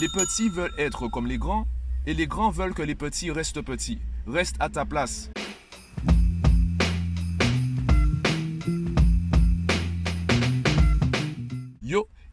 Les petits veulent être comme les grands et les grands veulent que les petits restent petits. Reste à ta place.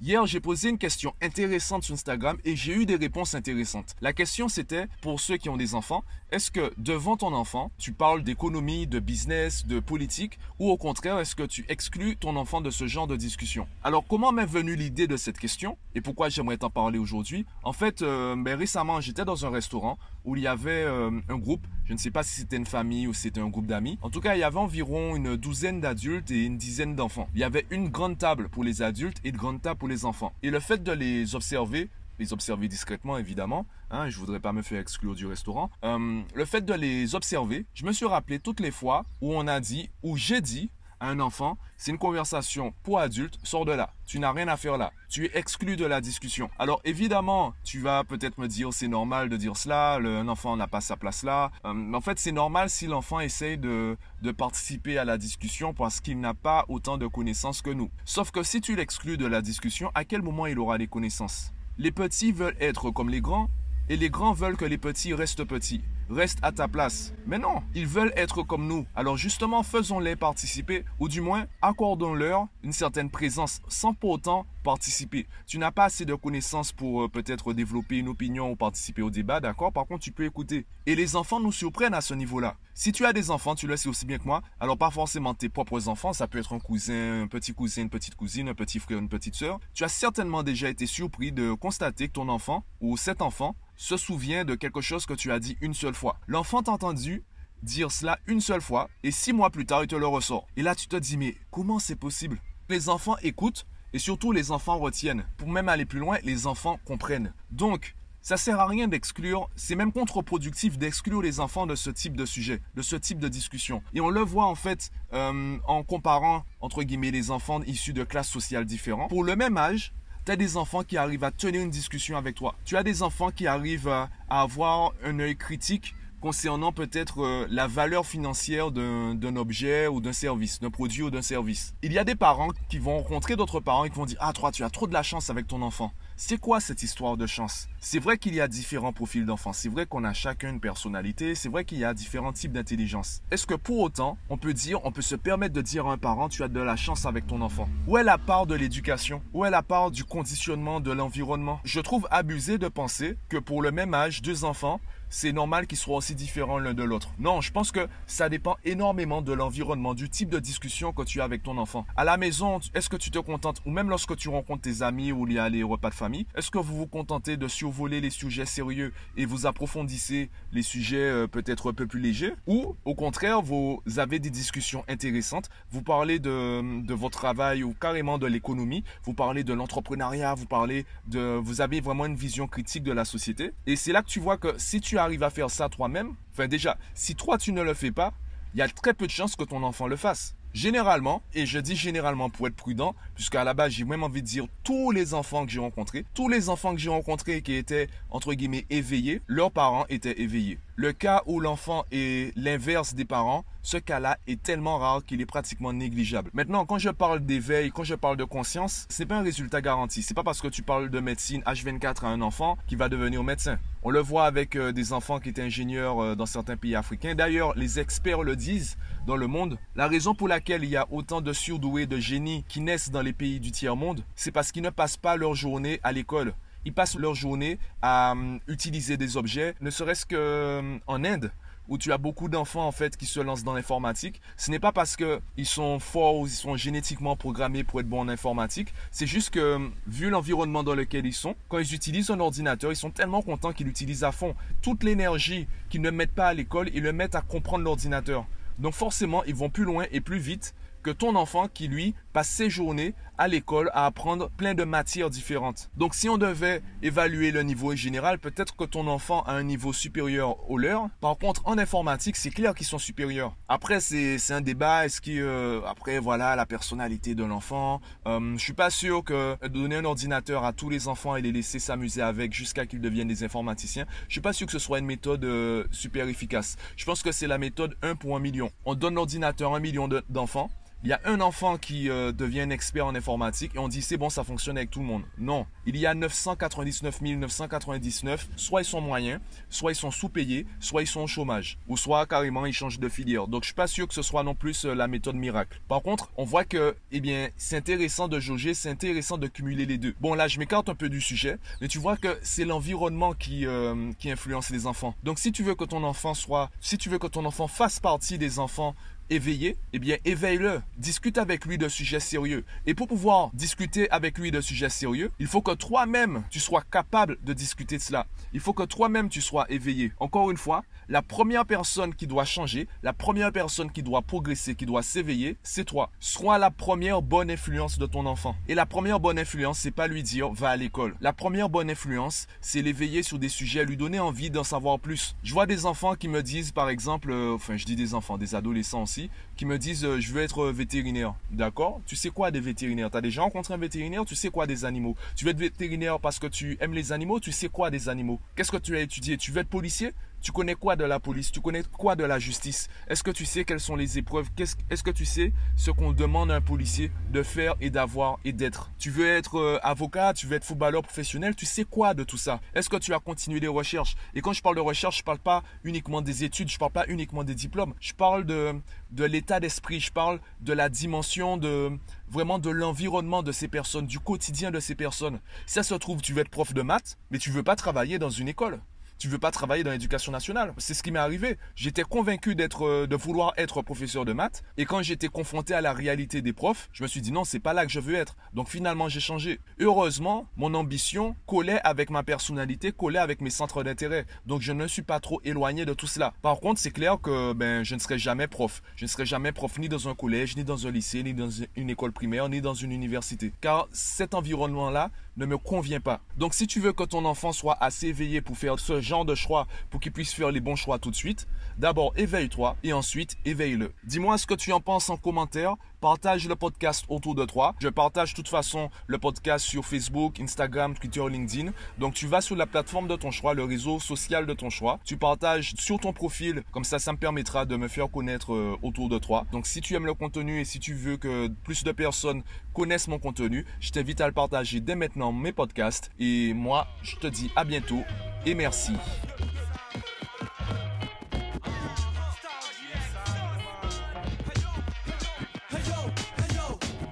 Hier, j'ai posé une question intéressante sur Instagram et j'ai eu des réponses intéressantes. La question c'était, pour ceux qui ont des enfants, est-ce que devant ton enfant, tu parles d'économie, de business, de politique, ou au contraire, est-ce que tu exclus ton enfant de ce genre de discussion? Alors, comment m'est venue l'idée de cette question et pourquoi j'aimerais t'en parler aujourd'hui? En fait, euh, ben, récemment, j'étais dans un restaurant où il y avait euh, un groupe, je ne sais pas si c'était une famille ou si c'était un groupe d'amis. En tout cas, il y avait environ une douzaine d'adultes et une dizaine d'enfants. Il y avait une grande table pour les adultes et une grande table pour les enfants. Et le fait de les observer, les observer discrètement évidemment, hein, je voudrais pas me faire exclure du restaurant, euh, le fait de les observer, je me suis rappelé toutes les fois où on a dit, où j'ai dit un enfant, c'est une conversation pour adultes, sors de là. Tu n'as rien à faire là. Tu es exclu de la discussion. Alors évidemment, tu vas peut-être me dire c'est normal de dire cela, un enfant n'a pas sa place là. Euh, en fait, c'est normal si l'enfant essaye de, de participer à la discussion parce qu'il n'a pas autant de connaissances que nous. Sauf que si tu l'exclus de la discussion, à quel moment il aura les connaissances? Les petits veulent être comme les grands et les grands veulent que les petits restent petits reste à ta place. Mais non, ils veulent être comme nous. Alors justement, faisons-les participer, ou du moins, accordons-leur une certaine présence sans pour autant participer. Tu n'as pas assez de connaissances pour euh, peut-être développer une opinion ou participer au débat, d'accord? Par contre, tu peux écouter. Et les enfants nous surprennent à ce niveau-là. Si tu as des enfants, tu le sais aussi bien que moi, alors pas forcément tes propres enfants, ça peut être un cousin, un petit cousin, une petite cousine, un petit frère, une petite sœur. Tu as certainement déjà été surpris de constater que ton enfant ou cet enfant se souvient de quelque chose que tu as dit une seule fois. L'enfant t'a entendu dire cela une seule fois et six mois plus tard, il te le ressort. Et là, tu te dis, mais comment c'est possible? Les enfants écoutent et surtout les enfants retiennent. Pour même aller plus loin, les enfants comprennent. Donc, ça sert à rien d'exclure, c'est même contre-productif d'exclure les enfants de ce type de sujet, de ce type de discussion. Et on le voit en fait euh, en comparant, entre guillemets, les enfants issus de classes sociales différentes. Pour le même âge, tu as des enfants qui arrivent à tenir une discussion avec toi. Tu as des enfants qui arrivent à, avoir un œil critique concernant peut-être euh, la valeur financière d'un objet ou d'un service, d'un produit ou d'un service. Il y a des parents qui vont rencontrer d'autres parents et qui vont dire Ah, toi, tu as trop de la chance avec ton enfant. C'est quoi cette histoire de chance? C'est vrai qu'il y a différents profils d'enfants, c'est vrai qu'on a chacun une personnalité, c'est vrai qu'il y a différents types d'intelligence. Est-ce que pour autant, on peut dire, on peut se permettre de dire à un parent, tu as de la chance avec ton enfant Où est la part de l'éducation? Où est la part du conditionnement de l'environnement? Je trouve abusé de penser que pour le même âge, deux enfants c'est normal qu'ils soient aussi différents l'un de l'autre. Non, je pense que ça dépend énormément de l'environnement, du type de discussion que tu as avec ton enfant. À la maison, est-ce que tu te contentes, ou même lorsque tu rencontres tes amis ou il y a les repas de famille, est-ce que vous vous contentez de survoler les sujets sérieux et vous approfondissez les sujets euh, peut-être un peu plus légers? Ou au contraire, vous avez des discussions intéressantes, vous parlez de, de votre travail ou carrément de l'économie, vous parlez de l'entrepreneuriat, vous parlez de... Vous avez vraiment une vision critique de la société. Et c'est là que tu vois que si tu arrives à faire ça toi-même, enfin déjà, si toi tu ne le fais pas, il y a très peu de chances que ton enfant le fasse. Généralement, et je dis généralement pour être prudent, puisqu'à la base j'ai même envie de dire tous les enfants que j'ai rencontrés, tous les enfants que j'ai rencontrés qui étaient entre guillemets éveillés, leurs parents étaient éveillés. Le cas où l'enfant est l'inverse des parents, ce cas-là est tellement rare qu'il est pratiquement négligeable. Maintenant, quand je parle d'éveil, quand je parle de conscience, c'est pas un résultat garanti. C'est pas parce que tu parles de médecine H24 à un enfant qu'il va devenir médecin. On le voit avec euh, des enfants qui étaient ingénieurs euh, dans certains pays africains. D'ailleurs, les experts le disent dans le monde. La raison pour laquelle il y a autant de surdoués, de génies qui naissent dans les pays du tiers-monde, c'est parce qu'ils ne passent pas leur journée à l'école ils passent leur journée à hum, utiliser des objets, ne serait-ce qu'en hum, Inde où tu as beaucoup d'enfants en fait qui se lancent dans l'informatique, ce n'est pas parce qu'ils sont forts ou ils sont génétiquement programmés pour être bons en informatique, c'est juste que hum, vu l'environnement dans lequel ils sont, quand ils utilisent un ordinateur, ils sont tellement contents qu'ils l'utilisent à fond. Toute l'énergie qu'ils ne mettent pas à l'école, ils le mettent à comprendre l'ordinateur. Donc forcément, ils vont plus loin et plus vite que ton enfant qui, lui, passe ses journées à l'école à apprendre plein de matières différentes. Donc si on devait évaluer le niveau général, peut-être que ton enfant a un niveau supérieur au leur. Par contre, en informatique, c'est clair qu'ils sont supérieurs. Après, c'est un débat. Est-ce que euh, après, voilà, la personnalité de l'enfant. Euh, je suis pas sûr que donner un ordinateur à tous les enfants et les laisser s'amuser avec jusqu'à qu'ils deviennent des informaticiens, je suis pas sûr que ce soit une méthode euh, super efficace. Je pense que c'est la méthode 1 pour 1 million. On donne l'ordinateur à un million d'enfants. il y a un enfant qui euh, devient un expert en informatique et on dit c'est bon, ça fonctionne avec tout le monde. Non, il y a 999 999, soit ils sont moyens, soit ils sont sous-payés, soit ils sont au chômage, ou soit carrément ils changent de filière. Donc je suis pas sûr que ce soit non plus euh, la méthode miracle. Par contre, on voit que, eh bien, c'est intéressant de jauger, c'est intéressant de cumuler les deux. Bon là, je m'écarte un peu du sujet, mais tu vois que c'est l'environnement qui, euh, qui influence les enfants. Donc si tu veux que ton enfant soit, si tu veux que ton enfant fasse partie des enfants éveillé, eh bien, éveille-le. Discute avec lui de sujets sérieux. Et pour pouvoir discuter avec lui de sujets sérieux, il faut que toi-même, tu sois capable de discuter de cela. Il faut que toi-même, tu sois éveillé. Encore une fois, la première personne qui doit changer, la première personne qui doit progresser, qui doit s'éveiller, c'est toi. Sois la première bonne influence de ton enfant. Et la première bonne influence, c'est pas lui dire va à l'école. La première bonne influence, c'est l'éveiller sur des sujets, lui donner envie d'en savoir plus. Je vois des enfants qui me disent, par exemple, euh, enfin, je dis des enfants, des adolescents aussi, qui me disent euh, je veux être vétérinaire. D'accord? Tu sais quoi des vétérinaires? Tu as déjà rencontré un vétérinaire? Tu sais quoi des animaux? Tu veux être vétérinaire parce que tu aimes les animaux? Tu sais quoi des animaux? Qu'est-ce que tu as étudié? Tu veux être policier? Tu connais quoi de la police? Tu connais quoi de la justice? Est-ce que tu sais quelles sont les épreuves? Est-ce que tu sais ce qu'on demande à un policier de faire et d'avoir et d'être? Tu veux être euh, avocat? Tu veux être footballeur professionnel? Tu sais quoi de tout ça? Est-ce que tu as continué des recherches? Et quand je parle de recherche, je parle pas uniquement des études, je parle pas uniquement des diplômes. Je parle de, de l'état d'esprit, je parle de la dimension de vraiment de l'environnement de ces personnes, du quotidien de ces personnes. Ça se trouve, tu veux être prof de maths, mais tu veux pas travailler dans une école tu veux pas travailler dans l'éducation nationale. C'est ce qui m'est arrivé. J'étais convaincu d'être, euh, de vouloir être professeur de maths. Et quand j'étais confronté à la réalité des profs, je me suis dit non, c'est pas là que je veux être. Donc finalement, j'ai changé. Heureusement, mon ambition collait avec ma personnalité, collait avec mes centres d'intérêt. Donc je ne suis pas trop éloigné de tout cela. Par contre, c'est clair que ben, je ne serai jamais prof. Je ne serai jamais prof ni dans un collège, ni dans un lycée, ni dans une école primaire, ni dans une université. Car cet environnement-là ne me convient pas. Donc si tu veux que ton enfant soit assez éveillé pour faire ce de choix, pour qu'il puisse faire les bons choix tout de suite, d'abord éveille-toi et ensuite éveille-le. Dis-moi ce que tu en penses en commentaire. Partage le podcast autour de toi. Je partage de toute façon le podcast sur Facebook, Instagram, Twitter, LinkedIn. Donc tu vas sur la plateforme de ton choix, le réseau social de ton choix. Tu partages sur ton profil, comme ça ça me permettra de me faire connaître euh, autour de toi. Donc si tu aimes le contenu et si tu veux que plus de personnes connaissent mon contenu, je t'invite à le partager dès maintenant mes podcasts. Et moi, je te dis à bientôt et merci.